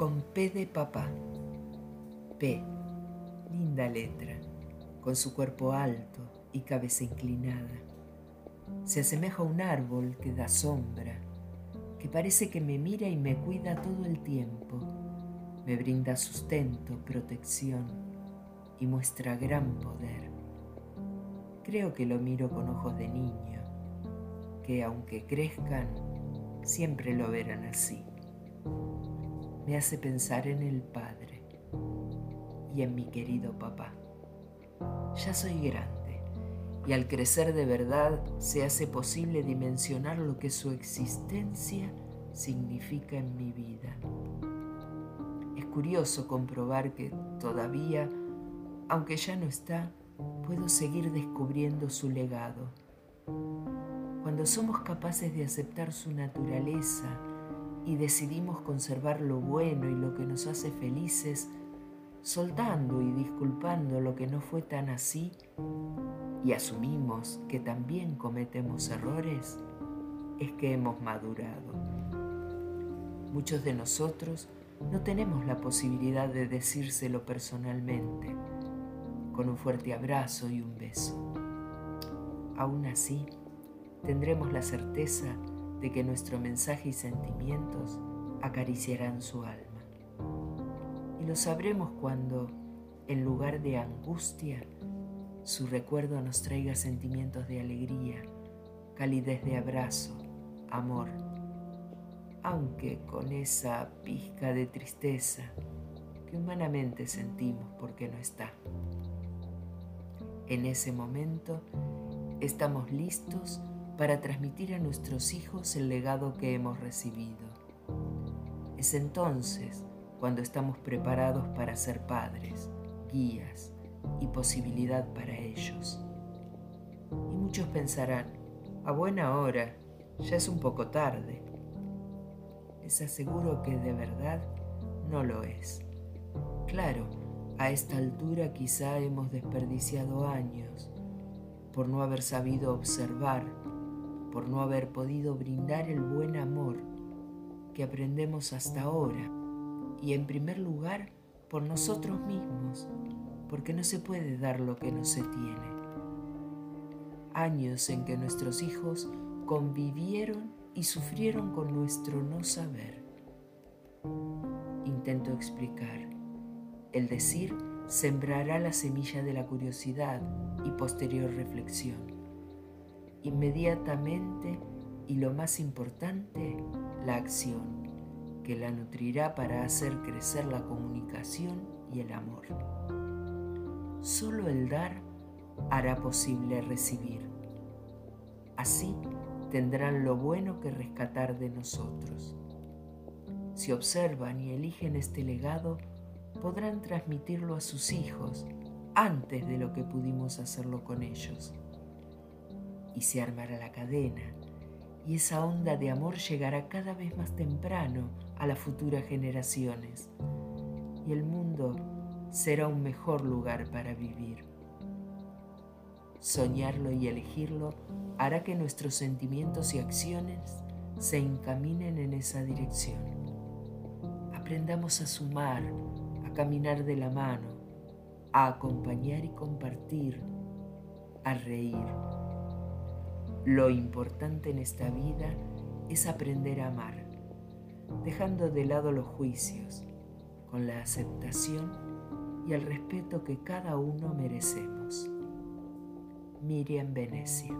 con P de papá. P, linda letra, con su cuerpo alto y cabeza inclinada. Se asemeja a un árbol que da sombra, que parece que me mira y me cuida todo el tiempo. Me brinda sustento, protección y muestra gran poder. Creo que lo miro con ojos de niño, que aunque crezcan, siempre lo verán así me hace pensar en el Padre y en mi querido papá. Ya soy grande y al crecer de verdad se hace posible dimensionar lo que su existencia significa en mi vida. Es curioso comprobar que todavía, aunque ya no está, puedo seguir descubriendo su legado. Cuando somos capaces de aceptar su naturaleza, y decidimos conservar lo bueno y lo que nos hace felices, soltando y disculpando lo que no fue tan así, y asumimos que también cometemos errores, es que hemos madurado. Muchos de nosotros no tenemos la posibilidad de decírselo personalmente, con un fuerte abrazo y un beso. Aún así, tendremos la certeza de que nuestro mensaje y sentimientos acariciarán su alma. Y lo sabremos cuando, en lugar de angustia, su recuerdo nos traiga sentimientos de alegría, calidez de abrazo, amor, aunque con esa pizca de tristeza que humanamente sentimos porque no está. En ese momento estamos listos para transmitir a nuestros hijos el legado que hemos recibido. Es entonces cuando estamos preparados para ser padres, guías y posibilidad para ellos. Y muchos pensarán, a buena hora, ya es un poco tarde. Les aseguro que de verdad no lo es. Claro, a esta altura quizá hemos desperdiciado años por no haber sabido observar por no haber podido brindar el buen amor que aprendemos hasta ahora y en primer lugar por nosotros mismos, porque no se puede dar lo que no se tiene. Años en que nuestros hijos convivieron y sufrieron con nuestro no saber. Intento explicar. El decir sembrará la semilla de la curiosidad y posterior reflexión inmediatamente y lo más importante, la acción, que la nutrirá para hacer crecer la comunicación y el amor. Solo el dar hará posible recibir. Así tendrán lo bueno que rescatar de nosotros. Si observan y eligen este legado, podrán transmitirlo a sus hijos antes de lo que pudimos hacerlo con ellos y se armará la cadena, y esa onda de amor llegará cada vez más temprano a las futuras generaciones, y el mundo será un mejor lugar para vivir. Soñarlo y elegirlo hará que nuestros sentimientos y acciones se encaminen en esa dirección. Aprendamos a sumar, a caminar de la mano, a acompañar y compartir, a reír lo importante en esta vida es aprender a amar, dejando de lado los juicios, con la aceptación y el respeto que cada uno merecemos. Miriam Venecia